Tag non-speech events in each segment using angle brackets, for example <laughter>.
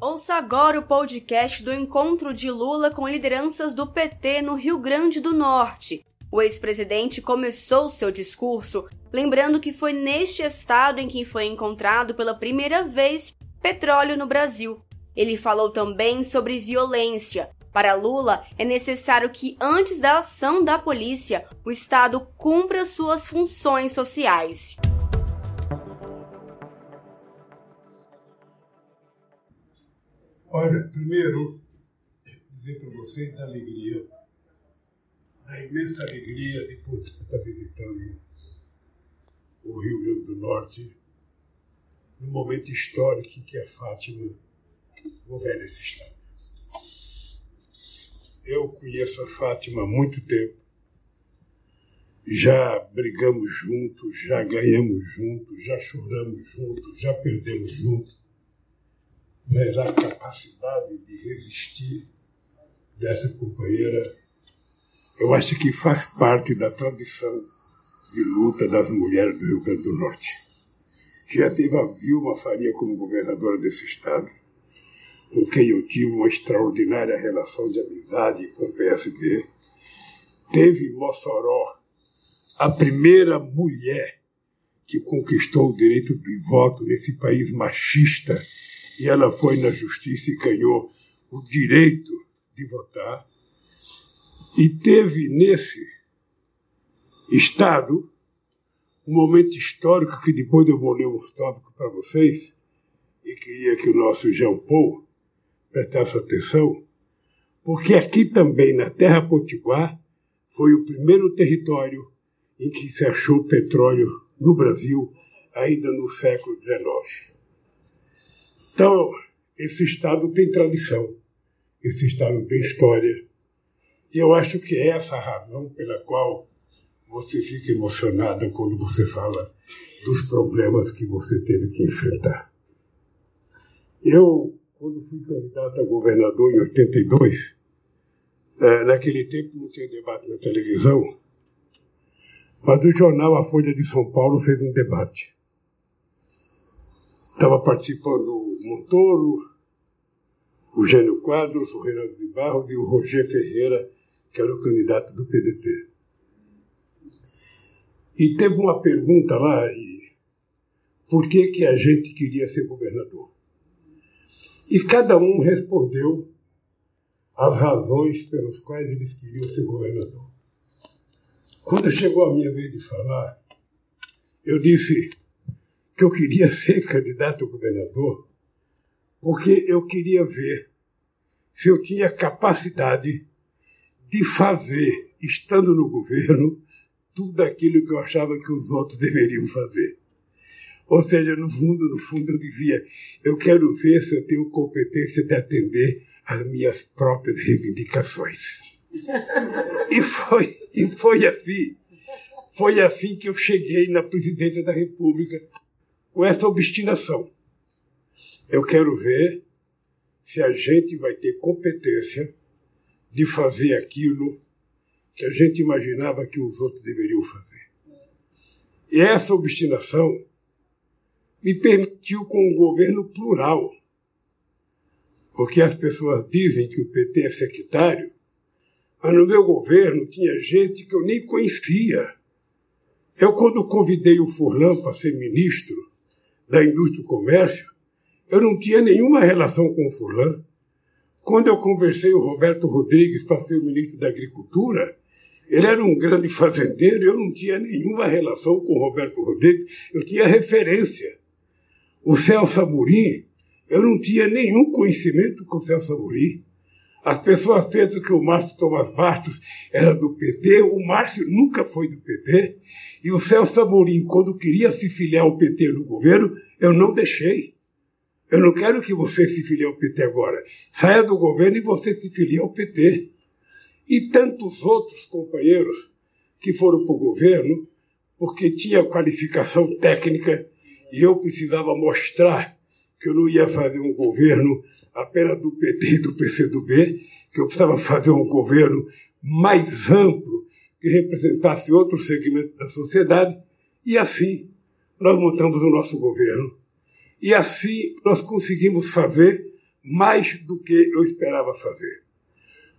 Ouça agora o podcast do encontro de Lula com lideranças do PT no Rio Grande do Norte. O ex-presidente começou seu discurso lembrando que foi neste estado em que foi encontrado pela primeira vez petróleo no Brasil. Ele falou também sobre violência. Para Lula, é necessário que, antes da ação da polícia, o Estado cumpra suas funções sociais. Olha, primeiro, dizer para vocês da alegria, da imensa alegria de poder estar visitando o Rio Grande do Norte, no momento histórico em que a Fátima governa esse Estado. Eu conheço a Fátima há muito tempo, já brigamos juntos, já ganhamos juntos, já choramos juntos, já perdemos juntos mas a capacidade de resistir dessa companheira, eu acho que faz parte da tradição de luta das mulheres do Rio Grande do Norte. Que já teve a Vilma Faria como governadora desse estado, com quem eu tive uma extraordinária relação de amizade com o PSD. Teve Mossoró a primeira mulher que conquistou o direito de voto nesse país machista e ela foi na justiça e ganhou o direito de votar. E teve nesse Estado um momento histórico que depois eu vou ler uns tópicos para vocês e queria que o nosso Jean Paul prestasse atenção, porque aqui também na Terra Potiguar foi o primeiro território em que se achou petróleo no Brasil, ainda no século XIX. Então, esse Estado tem tradição, esse Estado tem história. E eu acho que é essa a razão pela qual você fica emocionada quando você fala dos problemas que você teve que enfrentar. Eu, quando fui candidato a governador em 82, é, naquele tempo não tinha debate na televisão, mas o jornal A Folha de São Paulo fez um debate. Estava participando o Montoro, o Gênio Quadros, o Reinaldo de Barros e o Roger Ferreira, que era o candidato do PDT. E teve uma pergunta lá, e por que, que a gente queria ser governador? E cada um respondeu as razões pelas quais eles queriam ser governador. Quando chegou a minha vez de falar, eu disse: que eu queria <laughs> ser candidato a governador porque eu queria ver se eu tinha capacidade de fazer, estando no governo, tudo aquilo que eu achava que os outros <laughs> deveriam fazer. Ou seja, no fundo, no fundo, eu dizia: eu quero ver se eu tenho competência de atender às minhas próprias reivindicações. <laughs> E foi, e foi assim. Foi assim que eu cheguei na presidência da República com essa obstinação. Eu quero ver se a gente vai ter competência de fazer aquilo que a gente imaginava que os outros deveriam fazer. E essa obstinação me permitiu com um governo plural. Porque as pessoas dizem que o PT é sectário, mas no meu governo tinha gente que eu nem conhecia. Eu, quando convidei o Furlan para ser ministro, da indústria e comércio, eu não tinha nenhuma relação com o Furlan. Quando eu conversei o Roberto Rodrigues para ser o ministro da Agricultura, ele era um grande fazendeiro, eu não tinha nenhuma relação com o Roberto Rodrigues, eu tinha referência. O Celso Amorim, eu não tinha nenhum conhecimento com o Celso Amorim. As pessoas pensam que o Márcio Tomás Bastos era do PT, o Márcio nunca foi do PT, e o Celso Amorim, quando queria se filiar ao PT no governo, eu não deixei. Eu não quero que você se filie ao PT agora. Saia do governo e você se filie ao PT. E tantos outros companheiros que foram para o governo porque tinha qualificação técnica e eu precisava mostrar que eu não ia fazer um governo apenas do PT e do PCdoB, que eu precisava fazer um governo mais amplo que representasse outro segmento da sociedade, e assim nós montamos o nosso governo. E assim nós conseguimos fazer mais do que eu esperava fazer.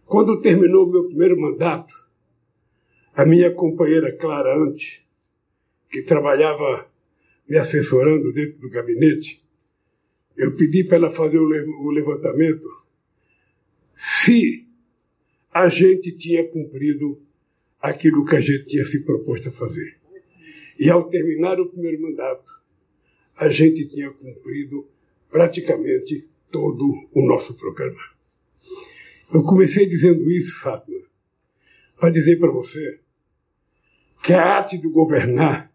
Quando terminou o meu primeiro mandato, a minha companheira Clara Ante, que trabalhava me assessorando dentro do gabinete, eu pedi para ela fazer o levantamento se a gente tinha cumprido aquilo que a gente tinha se proposto a fazer. E ao terminar o primeiro mandato, a gente tinha cumprido praticamente todo o nosso programa. Eu comecei dizendo isso, Fátima, para dizer para você que a arte de governar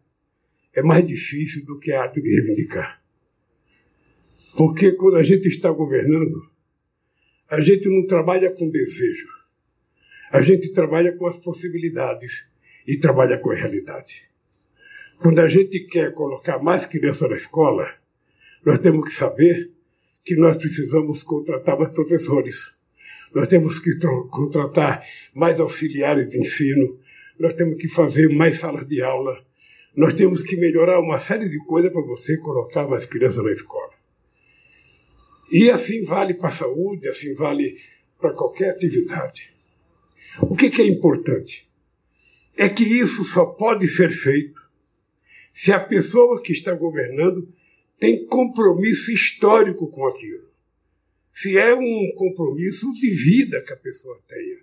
é mais difícil do que a arte de reivindicar. Porque quando a gente está governando, a gente não trabalha com desejo. A gente trabalha com as possibilidades e trabalha com a realidade. Quando a gente quer colocar mais criança na escola, nós temos que saber que nós precisamos contratar mais professores. Nós temos que contratar mais auxiliares de ensino. Nós temos que fazer mais salas de aula. Nós temos que melhorar uma série de coisas para você colocar mais crianças na escola. E assim vale para a saúde, assim vale para qualquer atividade. O que, que é importante? É que isso só pode ser feito se a pessoa que está governando tem compromisso histórico com aquilo. Se é um compromisso de vida que a pessoa tenha.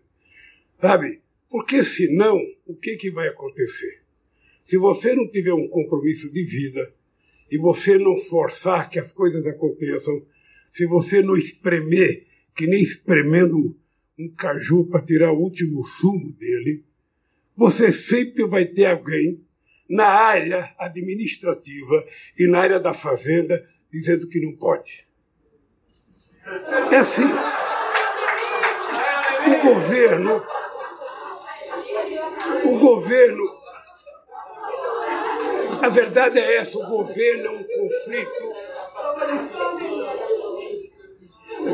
Sabe? Porque senão, o que, que vai acontecer? Se você não tiver um compromisso de vida e você não forçar que as coisas aconteçam, se você não espremer, que nem espremendo um caju para tirar o último sumo dele, você sempre vai ter alguém na área administrativa e na área da fazenda dizendo que não pode. É assim. O governo, o governo, a verdade é essa, o governo é um conflito.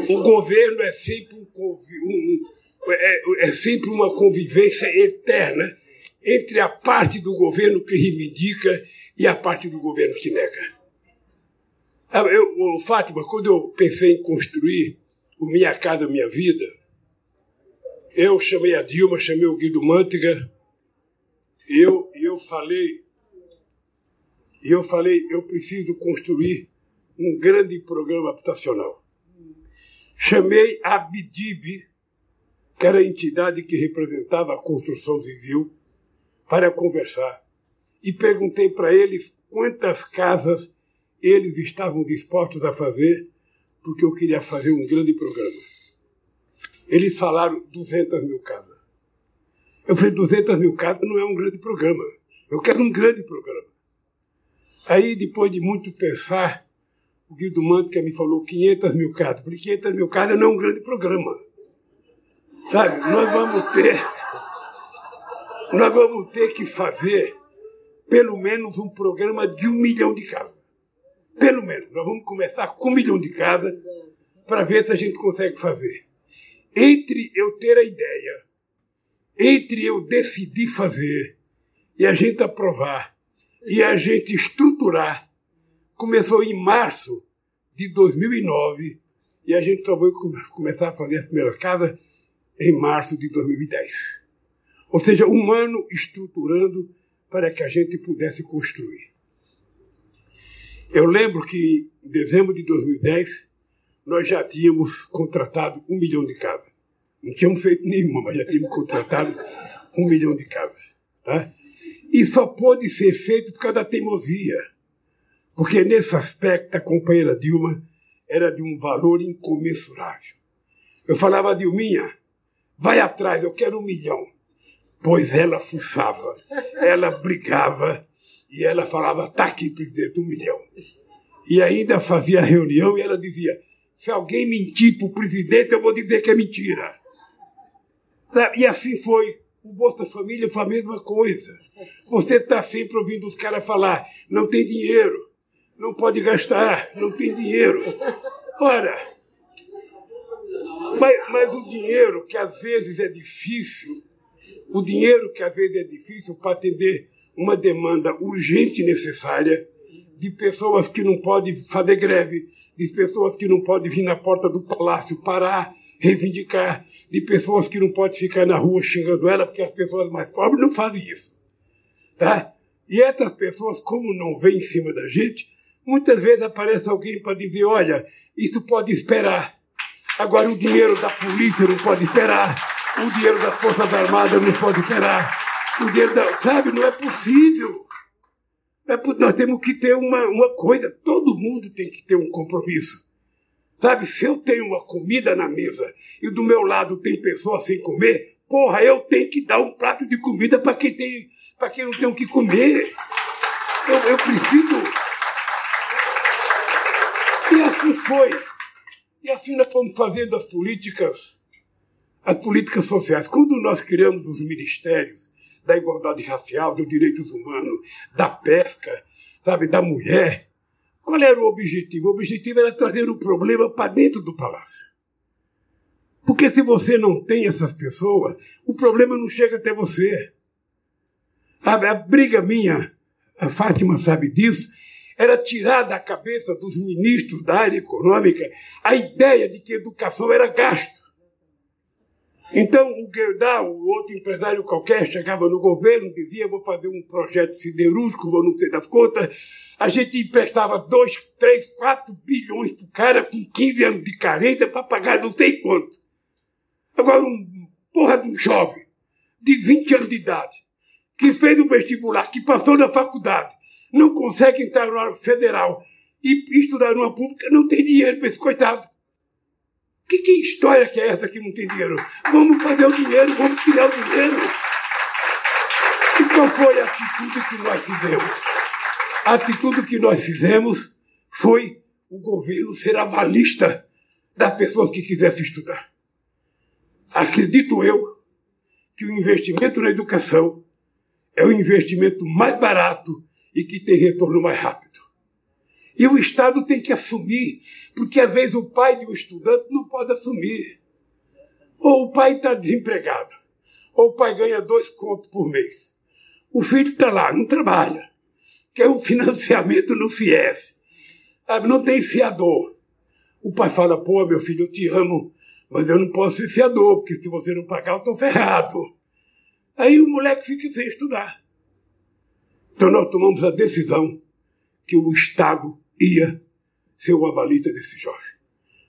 O governo é sempre, um, um é, é sempre uma convivência eterna entre a parte do governo que reivindica e a parte do governo que nega. Ah, eu, Fátima, quando eu pensei em construir o Minha Casa Minha Vida, eu chamei a Dilma, chamei o Guido Mantega, e eu, eu falei, eu falei, eu preciso construir um grande programa habitacional. Chamei a BIDIB, que era a entidade que representava a construção civil, para conversar e perguntei para eles quantas casas eles estavam dispostos a fazer, porque eu queria fazer um grande programa. Eles falaram 200 mil casas. Eu falei, 200 mil casas não é um grande programa. Eu quero um grande programa. Aí, depois de muito pensar, o Guido Mantica me falou 500 mil casas. Eu falei, 500 mil casas não é um grande programa. Sabe, nós vamos ter nós vamos ter que fazer pelo menos um programa de um milhão de casas. Pelo menos. Nós vamos começar com um milhão de casas para ver se a gente consegue fazer. Entre eu ter a ideia, entre eu decidir fazer e a gente aprovar e a gente estruturar, começou em março de 2009 e a gente só vai começar a fazer as primeiras casas em março de 2010. Ou seja, um ano estruturando para que a gente pudesse construir. Eu lembro que em dezembro de 2010 nós já tínhamos contratado um milhão de casas. Não tínhamos feito nenhuma, mas já tínhamos contratado um milhão de casas. Tá? E só pôde ser feito por causa da teimosia. Porque nesse aspecto a companheira Dilma era de um valor incomensurável. Eu falava, Dilminha, vai atrás, eu quero um milhão pois ela fuçava, ela brigava e ela falava: tá aqui, presidente, um milhão. E ainda fazia reunião e ela dizia: se alguém mentir para o presidente, eu vou dizer que é mentira. E assim foi. O Bolsa Família foi a mesma coisa. Você está sempre ouvindo os caras falar: não tem dinheiro, não pode gastar, não tem dinheiro. Ora, mas, mas o dinheiro, que às vezes é difícil o dinheiro que às vezes é difícil para atender uma demanda urgente e necessária de pessoas que não podem fazer greve, de pessoas que não podem vir na porta do palácio parar, reivindicar, de pessoas que não podem ficar na rua xingando ela, porque as pessoas mais pobres não fazem isso. Tá? E essas pessoas, como não vêm em cima da gente, muitas vezes aparece alguém para dizer: olha, isso pode esperar. Agora, o dinheiro da polícia não pode esperar, o dinheiro das Forças Armadas não pode esperar, o dinheiro da. Sabe, não é possível. É, nós temos que ter uma, uma coisa, todo mundo tem que ter um compromisso. Sabe, se eu tenho uma comida na mesa e do meu lado tem pessoas sem comer, porra, eu tenho que dar um prato de comida para quem tem, para quem não tem o que comer. Eu, eu preciso. Assim foi. E assim nós fomos fazendo as políticas, as políticas sociais. Quando nós criamos os ministérios da igualdade racial, dos direitos humanos, da pesca, sabe, da mulher, qual era o objetivo? O objetivo era trazer o problema para dentro do palácio. Porque se você não tem essas pessoas, o problema não chega até você. A, a briga minha, a Fátima sabe disso, era tirar da cabeça dos ministros da área econômica a ideia de que educação era gasto. Então, o Gerdau, o outro empresário qualquer, chegava no governo, dizia: vou fazer um projeto siderúrgico, vou não sei das contas, a gente emprestava 2, 3, 4 bilhões pro cara com 15 anos de carência para pagar não sei quanto. Agora, um porra de um jovem de 20 anos de idade, que fez o vestibular, que passou na faculdade, não consegue entrar numa federal e estudar numa pública, não tem dinheiro para esse coitado. Que, que história que é essa que não tem dinheiro? Vamos fazer o dinheiro, vamos tirar o dinheiro. E qual foi a atitude que nós fizemos? a atitude que nós fizemos foi o governo ser avalista das pessoas que quisessem estudar. Acredito eu que o investimento na educação é o investimento mais barato e que tem retorno mais rápido. E o Estado tem que assumir, porque às vezes o pai de um estudante não pode assumir. Ou o pai está desempregado, ou o pai ganha dois contos por mês. O filho está lá, não trabalha que é o <laughs> financiamento no FIES. Não tem fiador. O pai fala, pô, meu filho, eu te amo, mas eu não posso ser fiador, porque se você não pagar, eu estou ferrado. Aí o moleque fica sem estudar. Então nós tomamos a decisão que o Estado ia ser o avalista desse jovem.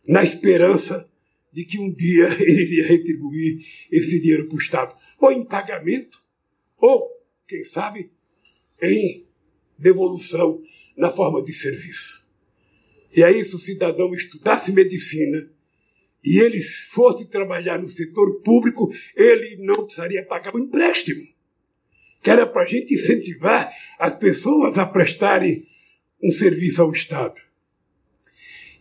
Na esperança de que um dia <laughs> ele iria retribuir esse dinheiro para o Estado. Ou em pagamento, ou, quem sabe, em devolução na forma de serviço. E aí, se o cidadão estudasse medicina e ele fosse trabalhar no setor público, ele não precisaria pagar o empréstimo, que era para a gente incentivar as pessoas a prestarem um serviço ao Estado.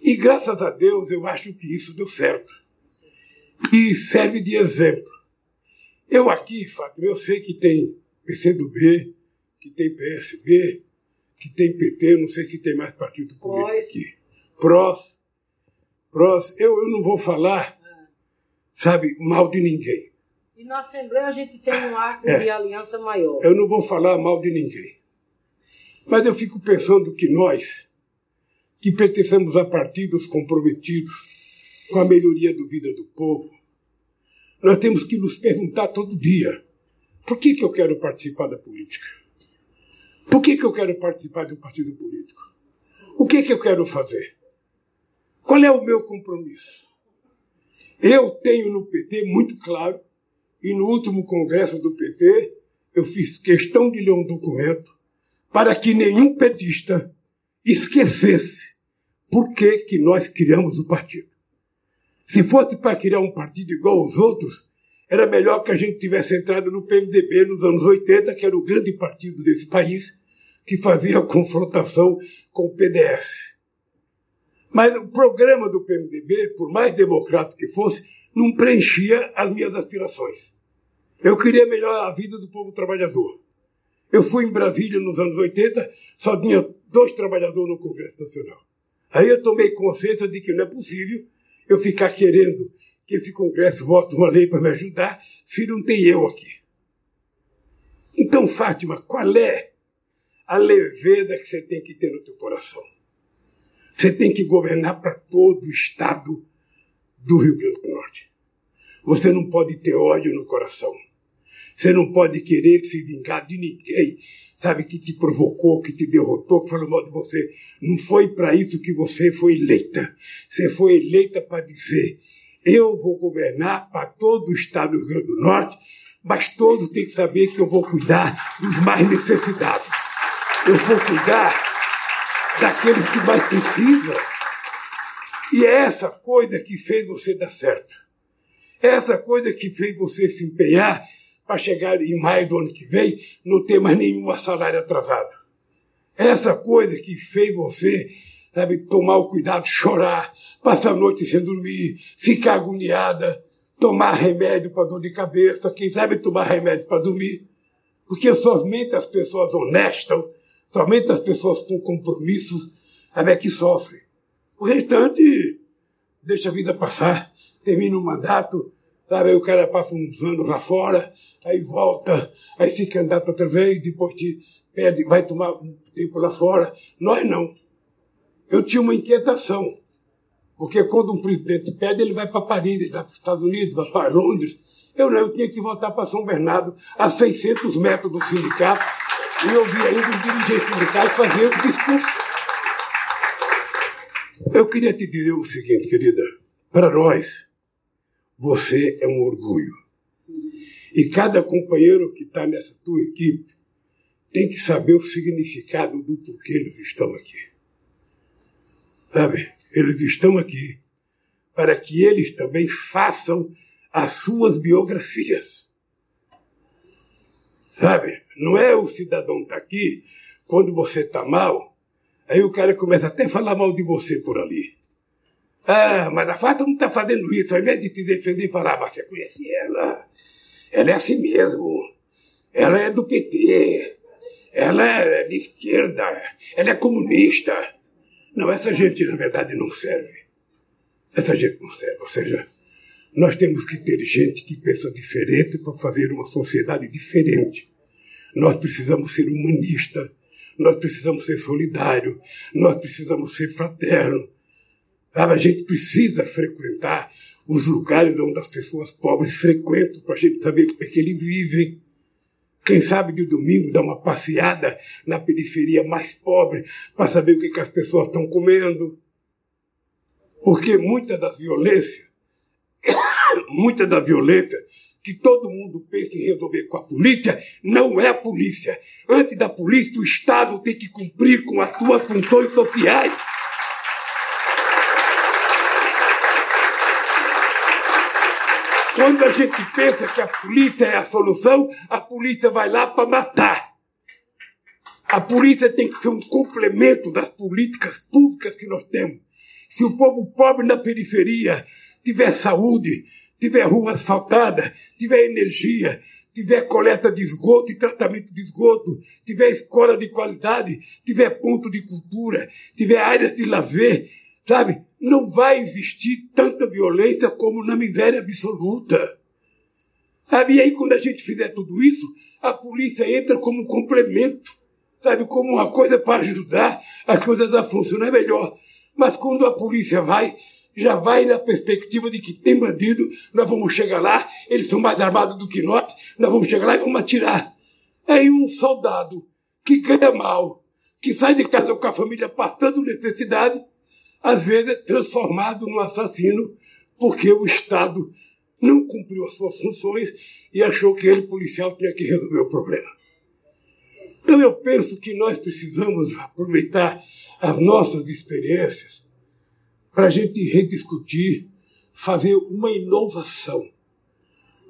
E graças a Deus eu acho que isso deu certo. E serve de exemplo. Eu aqui, Fábio, eu sei que tem PCdoB, que tem PSB, que tem PT, não sei se tem mais partido político Prós. aqui. Prós. Prós. Eu, eu não vou falar, é. sabe, mal de ninguém. E na Assembleia a gente tem um arco é. de aliança maior. Eu não vou falar mal de ninguém. Mas eu fico pensando que nós, que pertencemos a partidos comprometidos com a melhoria da vida do povo, nós temos que nos perguntar todo dia: por que, que eu quero participar da política? Por que, que eu quero participar de um partido político? O que, que eu quero fazer? Qual é o meu compromisso? Eu tenho no PT muito claro, e no último congresso do PT, eu fiz questão de ler um documento para que nenhum petista esquecesse por que, que nós criamos o partido. Se fosse para criar um partido igual aos outros, era melhor que a gente tivesse entrado no PMDB nos anos 80, que era o grande partido desse país, que fazia <laughs> confrontação com o PDS. Mas o programa do PMDB, por mais democrático que fosse, não preenchia as minhas aspirações. Eu queria melhorar a vida do povo trabalhador. Eu fui em Brasília nos anos 80, só tinha dois trabalhadores no Congresso Nacional. Aí eu tomei consciência de que não é possível eu ficar querendo que esse Congresso vote uma lei para me ajudar, se não tem eu aqui. Então, Fátima, qual é a leveza que você tem que ter no teu coração? Você tem que governar para todo o estado do Rio Grande do Norte. Você não pode ter ódio no coração. Você não pode querer se vingar de ninguém, sabe, que te provocou, que te derrotou, que falou mal de você. Não foi para isso que você foi eleita. Você foi eleita para dizer: eu vou governar para todo o estado do Rio Grande do Norte, mas todos têm que saber que eu vou cuidar dos mais necessitados. Eu vou cuidar daqueles que mais precisam. E é essa coisa que fez você dar certo. É essa coisa que fez você se empenhar para chegar em maio do ano que vem não ter mais nenhum salário atrasado. Essa coisa que fez você sabe, tomar o cuidado, chorar, passar a noite sem dormir, ficar agoniada, tomar remédio para dor de cabeça, quem sabe tomar remédio para dormir. Porque somente as pessoas honestas, somente as pessoas com compromissos, sabe, é que sofrem. O restante deixa a vida passar, termina o mandato, sabe, aí o cara passa uns anos lá fora, aí volta, aí fica andando outra vez, depois te pede, vai tomar um tempo lá fora. Nós não. Eu tinha uma inquietação, porque quando um presidente pede, ele vai para Paris, ele vai para os Estados Unidos, vai para Londres. Eu não, eu tinha que voltar para São Bernardo, a 600 metros do sindicato, e eu vi ainda os dirigentes sindicais fazer o discurso. Eu queria te dizer o seguinte, querida. Para nós, você é um orgulho. E cada companheiro que está nessa tua equipe tem que saber o significado do porquê eles estão aqui. Sabe? Eles estão aqui para que eles também façam as suas biografias. Sabe? Não é o cidadão tá aqui quando você está mal Aí o cara começa até a falar mal de você por ali. Ah, mas a Fátima não está fazendo isso. Ao invés de te defender e falar, mas você conhece ela. Ela é assim mesmo. Ela é do PT. Ela é de esquerda. Ela é comunista. Não, essa gente na verdade não serve. Essa gente não serve. Ou seja, nós temos que ter gente que pensa diferente para fazer uma sociedade diferente. Nós precisamos ser humanistas nós precisamos ser solidários, nós precisamos ser fraternos. A gente precisa frequentar os lugares onde as pessoas pobres frequentam para a gente saber como é que eles vivem. Quem sabe de domingo dar uma passeada na periferia mais pobre para saber o que, que as pessoas estão comendo. Porque muita da violência, <coughs> muita da violência que todo mundo pensa em resolver com a polícia, não é a polícia. Antes da polícia, o Estado tem que cumprir com as suas funções sociais. Quando a gente pensa que a polícia é a solução, a polícia vai lá para matar. A polícia tem que ser um complemento das políticas públicas que nós temos. Se o povo pobre na periferia tiver saúde, tiver rua asfaltada, tiver energia, tiver coleta de esgoto e tratamento de esgoto, tiver escola de qualidade, tiver ponto de cultura, tiver áreas de lazer, sabe? Não vai existir tanta violência como na miséria absoluta. Sabe? E aí, quando a gente fizer tudo isso, a polícia entra como um complemento, sabe? Como uma coisa para ajudar as coisas a funcionar melhor. Mas quando a polícia vai já vai na perspectiva de que tem bandido, nós vamos chegar lá, eles são mais armados do que nós, nós vamos chegar lá e vamos atirar. Aí um soldado que ganha mal, que sai de casa com a família passando necessidade, às vezes é transformado num assassino porque o Estado não cumpriu as suas funções e achou que ele, policial, tinha que resolver o problema. Então eu penso que nós precisamos aproveitar as nossas experiências para a gente rediscutir, fazer uma inovação.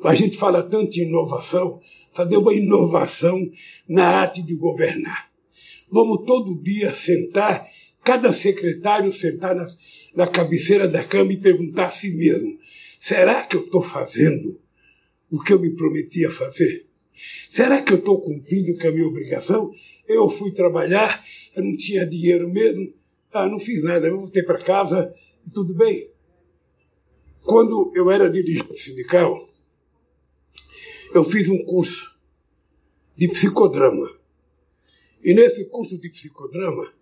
A gente fala tanto em inovação, fazer uma inovação na arte de governar. Vamos todo dia sentar, cada secretário sentar na, na cabeceira da cama e perguntar a si mesmo: será que eu estou fazendo o que eu me prometia fazer? Será que eu estou cumprindo com a minha obrigação? Eu fui trabalhar, eu não tinha dinheiro mesmo, ah, não fiz nada, eu voltei para casa e tudo bem. Quando eu era dirigente sindical, eu fiz um curso de psicodrama. E nesse curso de psicodrama,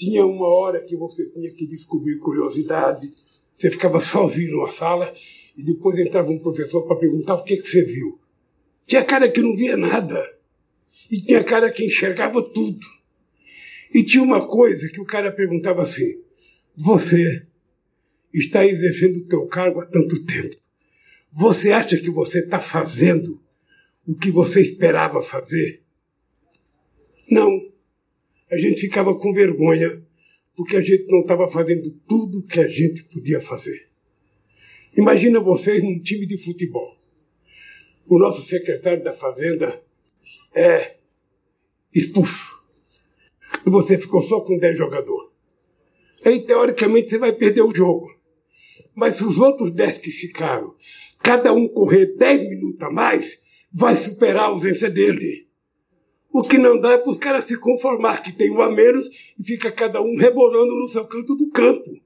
tinha uma hora que você tinha que descobrir curiosidade, você ficava sozinho numa sala e depois entrava um professor para perguntar o que, que você viu. Tinha cara que não via nada. E tinha cara que enxergava tudo. E tinha uma coisa que o cara perguntava assim: Você está exercendo o teu cargo há tanto tempo. Você acha que você está fazendo o que você esperava fazer? Não. A gente ficava com vergonha porque a gente não estava fazendo tudo o que a gente podia fazer. Imagina vocês num time de futebol. O nosso secretário da Fazenda é expulso. E você ficou só com 10 jogadores. Aí, teoricamente, você vai perder o jogo. Mas se os outros 10 que ficaram, cada um correr 10 minutos a mais, vai superar a ausência dele. O que não dá é para os caras se conformar que tem um a menos e fica cada um rebolando no seu canto do campo.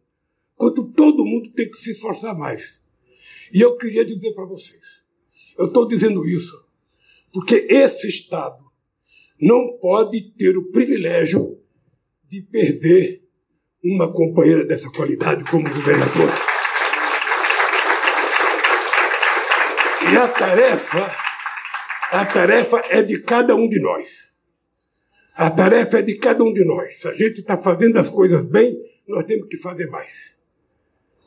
Quanto todo mundo tem que se esforçar mais. E eu queria dizer para vocês, eu estou dizendo isso porque esse Estado não pode ter o privilégio de perder uma companheira dessa qualidade como governador. E a tarefa, a tarefa é de cada um de nós. A tarefa é de cada um de nós. Se a gente está fazendo as coisas bem, nós temos que fazer mais.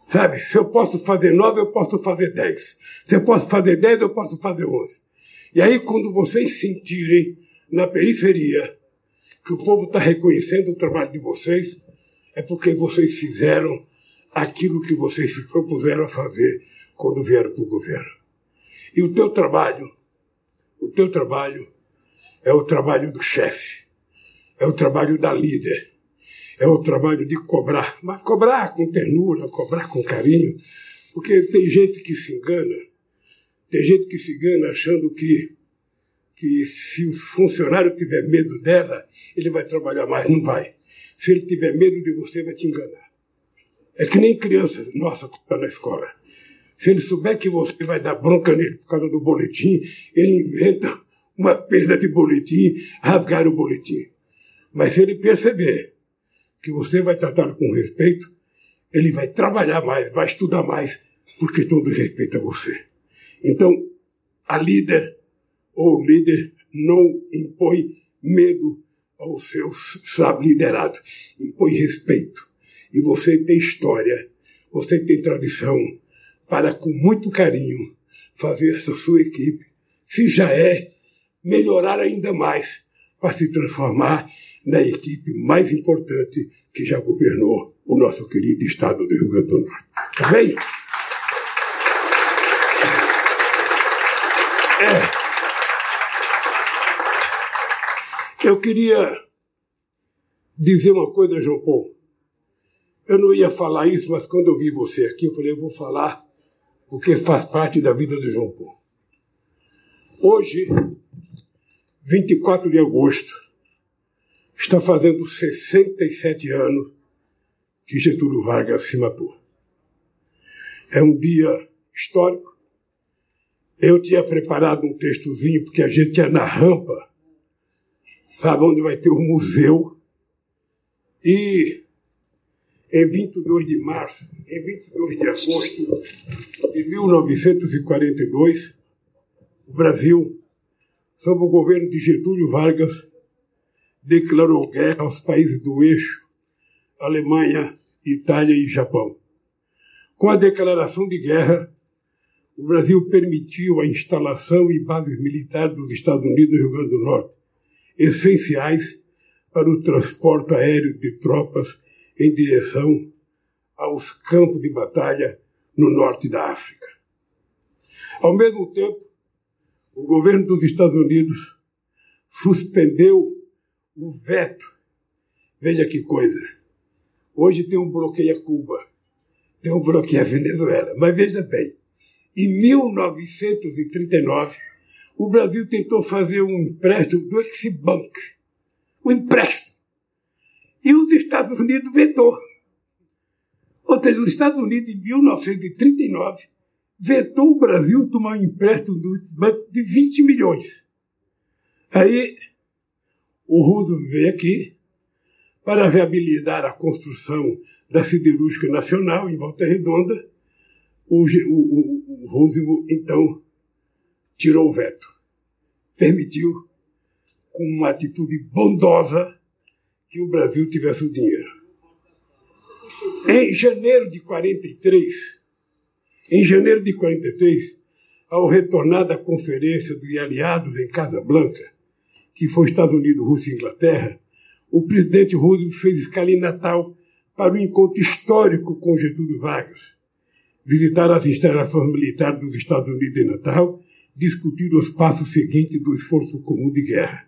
Sabe, se eu posso fazer nove, eu posso fazer dez. Se eu posso fazer dez, eu posso fazer onze. E aí, quando vocês sentirem na periferia que o povo está reconhecendo o trabalho de vocês, é porque vocês fizeram aquilo que vocês se propuseram a fazer quando vieram para o governo. E o teu trabalho, o teu trabalho é o trabalho do chefe, é o trabalho da líder, é o trabalho de cobrar, mas cobrar com ternura, cobrar com carinho, porque tem gente que se engana, tem gente que se engana achando que que se o funcionário tiver medo dela, ele vai trabalhar mais. Não vai. Se ele tiver medo de você, vai te enganar. É que nem criança nossa que está na escola. Se ele souber que você vai dar bronca nele por causa do boletim, ele inventa uma perda de boletim, rasgar o boletim. Mas se ele perceber que você vai tratá-lo com respeito, ele vai trabalhar mais, vai estudar mais, porque todo respeito a você. Então, a líder ou líder não impõe medo aos seus sabe, liderados, impõe respeito. E você tem história, você tem tradição para, com muito carinho, fazer essa sua equipe, se já é, melhorar ainda mais, para se transformar na equipe mais importante que já governou o nosso querido estado do Rio Grande do Norte. Tá bem? É. Eu queria dizer uma coisa, João Paulo. Eu não ia falar isso, mas quando eu vi você aqui, eu falei, eu vou falar, porque faz parte da vida do João Paulo. Hoje, 24 de agosto, está fazendo 67 anos que Getúlio Vargas se matou. É um dia histórico. Eu tinha preparado um textozinho, porque a gente ia na rampa sabe onde vai ter o um museu. E em 22 de março, em 22 de agosto de 1942, o Brasil, sob o governo de Getúlio Vargas, declarou guerra aos países do eixo, Alemanha, Itália e Japão. Com a declaração de guerra, o Brasil permitiu a instalação e bases militares dos Estados Unidos no Rio Grande do Norte essenciais para o transporte aéreo de tropas em direção aos campos de batalha no norte da África. Ao mesmo tempo, o governo dos Estados Unidos suspendeu o veto. Veja que coisa. Hoje tem um bloqueio a Cuba, tem um bloqueio a Venezuela. Mas veja bem, em 1939, o Brasil tentou fazer um empréstimo do Exibank, um empréstimo. E os Estados Unidos vetou. Ou seja, os Estados Unidos, em 1939, vetou o Brasil tomar um empréstimo de 20 milhões. Aí, o Roosevelt veio aqui, para viabilizar a construção da siderúrgica nacional em Volta Redonda, o, o, o Roosevelt então tirou o veto, permitiu, com uma atitude bondosa, que o Brasil tivesse o dinheiro. Em janeiro de 43, em janeiro de 43, ao retornar da conferência dos aliados em Casablanca, que foi Estados Unidos, Rússia e Inglaterra, o presidente Roosevelt fez escala em Natal para um encontro histórico com Getúlio Vargas. Visitar as instalações militares dos Estados Unidos em Natal, discutir os passos seguintes do esforço comum de guerra.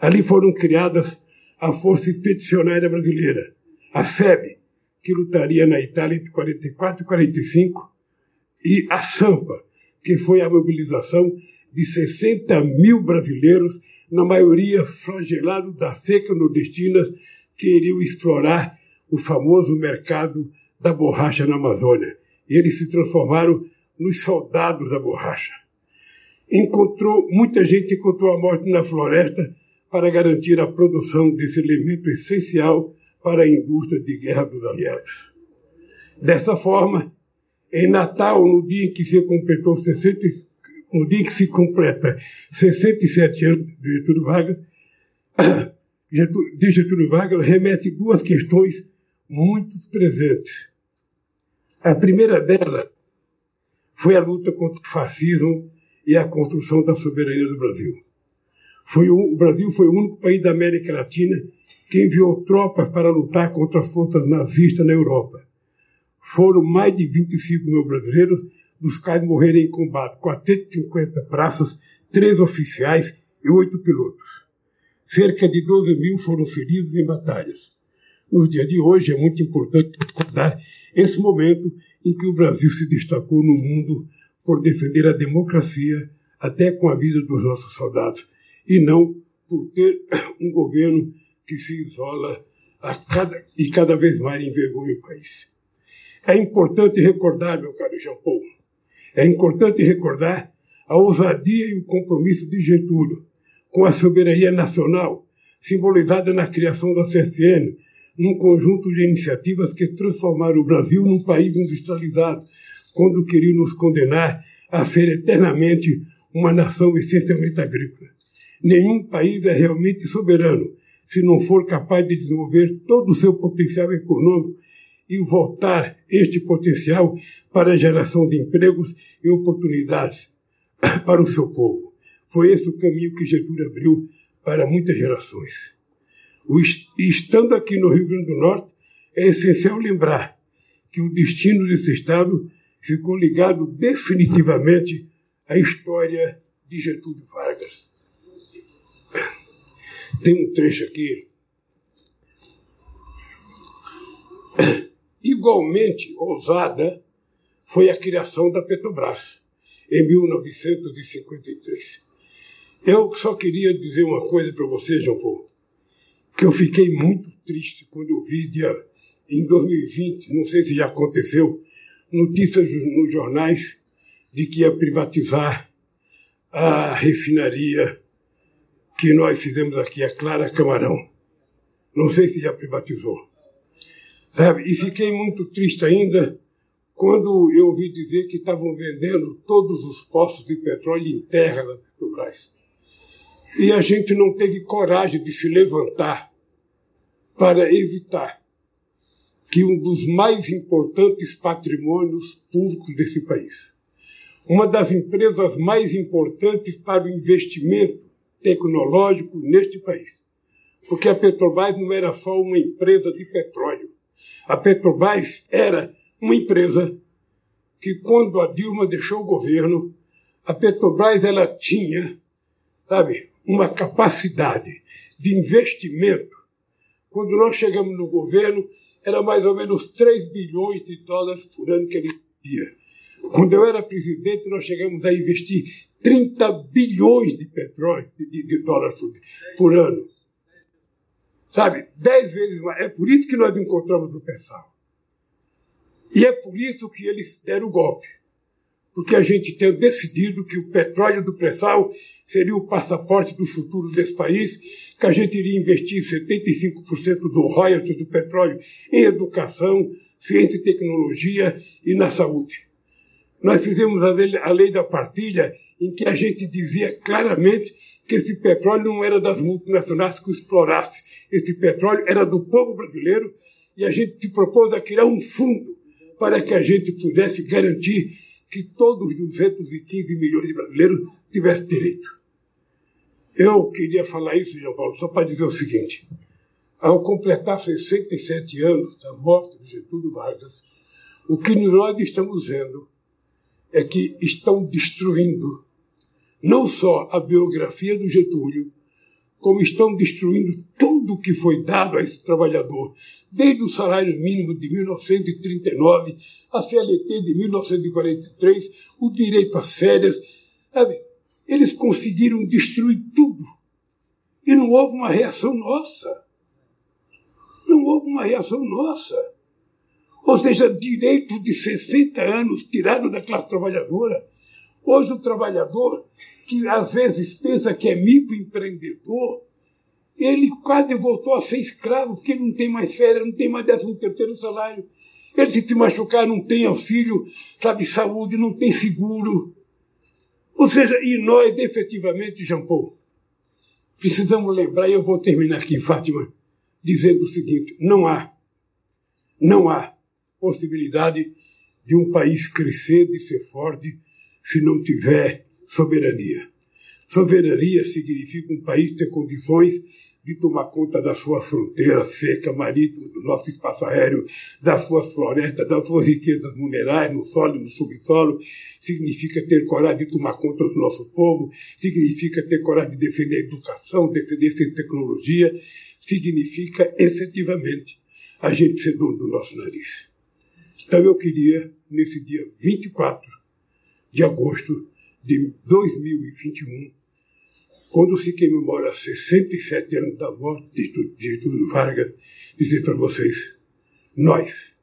Ali foram criadas a Força Expedicionária Brasileira, a FEB, que lutaria na Itália entre 44 e 45, e a SAMPA, que foi a mobilização de 60 mil brasileiros, na maioria flagelados da seca nordestina, que iriam explorar o famoso mercado da borracha na Amazônia. E eles se transformaram nos soldados da borracha. Encontrou, muita gente encontrou a morte na floresta para garantir a produção desse elemento essencial para a indústria de guerra dos aliados. Dessa forma, em Natal, no dia em que se completou 60, no dia em que se completa 67 anos de Getúlio Vargas, <coughs> de Getúlio Vargas remete duas questões muito presentes. A primeira delas foi a luta contra o fascismo e a construção da soberania do Brasil. Foi o, o Brasil foi o único país da América Latina que enviou tropas para lutar contra as forças nazistas na Europa. Foram mais de 25 mil brasileiros, dos quais morreram em combate 450 praças, três oficiais e oito pilotos. Cerca de 12 mil foram feridos em batalhas. Nos dias de hoje é muito importante recordar esse momento em que o Brasil se destacou no mundo por defender a democracia até com a vida dos nossos soldados e não por ter <coughs> um governo que se isola cada, e cada vez mais envergonha o país. É importante recordar, meu caro Jean Paul, é importante recordar a ousadia e o compromisso de Getúlio com a soberania nacional, simbolizada na criação da CSN, num conjunto de iniciativas que transformaram o Brasil num país industrializado, quando queriam nos condenar a ser eternamente uma nação essencialmente agrícola. Nenhum país é realmente soberano se não for capaz de desenvolver todo o seu potencial econômico e voltar este potencial para a geração de empregos e oportunidades <coughs> para o seu povo. Foi esse o caminho que Getúlio abriu para muitas gerações. Estando aqui no Rio Grande do Norte, é essencial lembrar que o destino desse Estado ficou ligado definitivamente à história de Getúlio Vargas. Tem um trecho aqui. Igualmente ousada foi a criação da Petrobras, em 1953. Eu só queria dizer uma coisa para você, João Paulo, que eu fiquei muito triste quando eu vi dia, em 2020, não sei se já aconteceu, notícias nos jornais de que ia privatizar a refinaria que nós fizemos aqui, a Clara Camarão. Não sei se já privatizou. Sabe? E fiquei muito triste ainda quando eu ouvi dizer que estavam vendendo todos os postos de petróleo em terra da Petrobras. E a gente não teve coragem de se levantar para evitar que um dos mais importantes patrimônios públicos desse país, uma das empresas mais importantes para o investimento tecnológico neste país. Porque a Petrobras não era só uma empresa de petróleo. A Petrobras era uma empresa que, quando a Dilma deixou o governo, a Petrobras ela tinha, sabe, uma capacidade de investimento. Quando nós chegamos no governo, era mais ou menos 3 bilhões de dólares por ano que ele tinha. Quando eu era presidente, nós chegamos a investir 30 bilhões de petróleo, de, de dólares por, por, ano. Sabe? Dez vezes mais. É por isso que nós encontramos o Pessal. E é por isso que eles deram o golpe. Porque a gente tem decidido que o petróleo do pré-sal seria o passaporte do futuro desse país, que a gente iria investir 75% do royalties do petróleo em educação, ciência e tecnologia e na saúde. Nós fizemos a lei, a lei da partilha, em que a gente dizia claramente que esse petróleo não era das multinacionais que o explorasse. Esse petróleo era do povo brasileiro e a gente se propôs a criar um fundo para que a gente pudesse garantir que todos os 215 milhões de brasileiros tivessem direito. Eu queria falar isso, João Paulo, só para dizer o seguinte. Ao completar 67 anos da morte de Getúlio Vargas, o que nós estamos vendo é que estão destruindo não só a biografia do Getúlio, como estão destruindo tudo que foi dado a esse trabalhador, desde o salário mínimo de 1939, a CLT de 1943, o direito às férias. Sabe? Eles conseguiram destruir tudo. E não houve uma reação nossa. Não houve uma reação nossa. Ou seja, direito de 60 anos tirado da classe trabalhadora. Hoje o trabalhador, que às vezes pensa que é microempreendedor, ele quase voltou a ser escravo, porque não tem mais férias, não tem mais décimo terceiro salário. Ele se machucar, não tem auxílio, sabe, saúde, não tem seguro. Ou seja, e nós, efetivamente, Jean Paul, precisamos lembrar, e eu vou terminar aqui, Fátima, dizendo o seguinte: não há, não há possibilidade de um país crescer, de ser forte, se não tiver soberania. Soberania significa um país ter condições de tomar conta da sua fronteira seca, marítima, do nosso espaço aéreo, das suas florestas, das suas riquezas minerais, no solo no subsolo, significa ter coragem de tomar conta do nosso povo, significa ter coragem de defender a educação, defender a tecnologia, significa efetivamente a gente ser dono do nosso nariz. Então eu queria, nesse dia 24 de agosto de 2021, quando se comemora 67 anos da morte de Getúlio Vargas, dizer para vocês: nós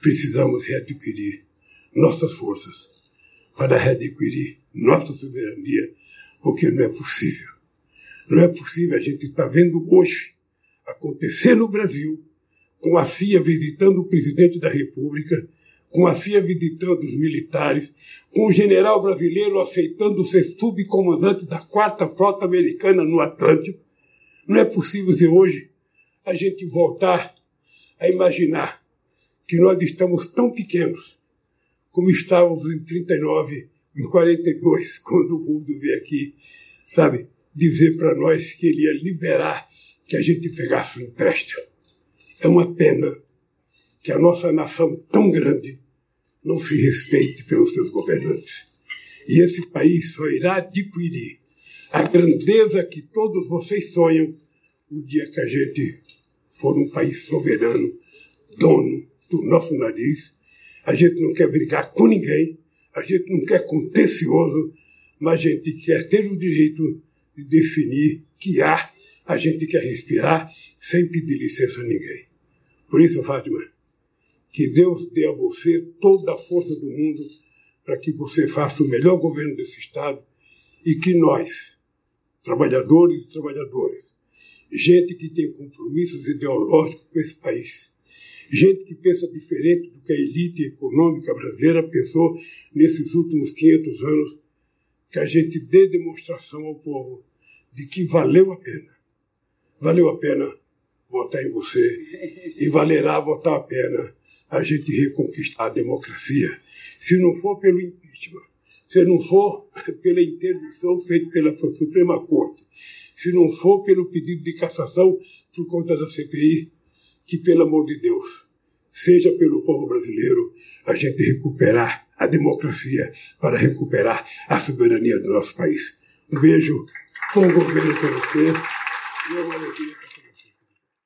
precisamos readquirir nossas forças para readquirir nossa soberania, porque não é possível. Não é possível a gente estar tá vendo hoje acontecer no Brasil, com a CIA visitando o presidente da República, com a CIA visitando os militares, com o general brasileiro aceitando ser subcomandante da quarta frota americana no Atlântico. Não é possível dizer hoje a gente voltar a imaginar que nós estamos tão pequenos como estávamos em 39, em 42, <laughs> quando o mundo veio aqui, sabe, dizer para nós que ele ia liberar que a gente pegasse um empréstimo. É uma pena que a nossa nação tão grande não se respeite pelos seus governantes. E esse país só irá adquirir a grandeza que todos vocês sonham o dia que a gente for um país soberano, dono do nosso nariz. A gente não quer brigar com ninguém, a gente não quer contencioso, mas a gente quer ter o direito de definir que ar a gente quer respirar sem pedir licença a ninguém. Por isso, Fátima, que Deus dê a você toda a força do mundo para que você faça o melhor governo desse Estado e que nós, trabalhadores e trabalhadoras, gente que tem compromissos ideológicos com esse país, gente que pensa diferente do que a elite econômica brasileira pensou nesses últimos 500 anos, que a gente dê demonstração ao povo de que valeu a pena. Valeu a pena votar em você e valerá votar a pena a gente reconquistar a democracia. Se não for pelo impeachment, se não for <laughs> pela interdição feita pela Suprema Corte, se não for pelo pedido de cassação por conta da CPI, que, pelo amor de Deus, seja pelo povo brasileiro, a gente recuperar a democracia para recuperar a soberania do nosso país. Um beijo, bom governo para você e uma alegria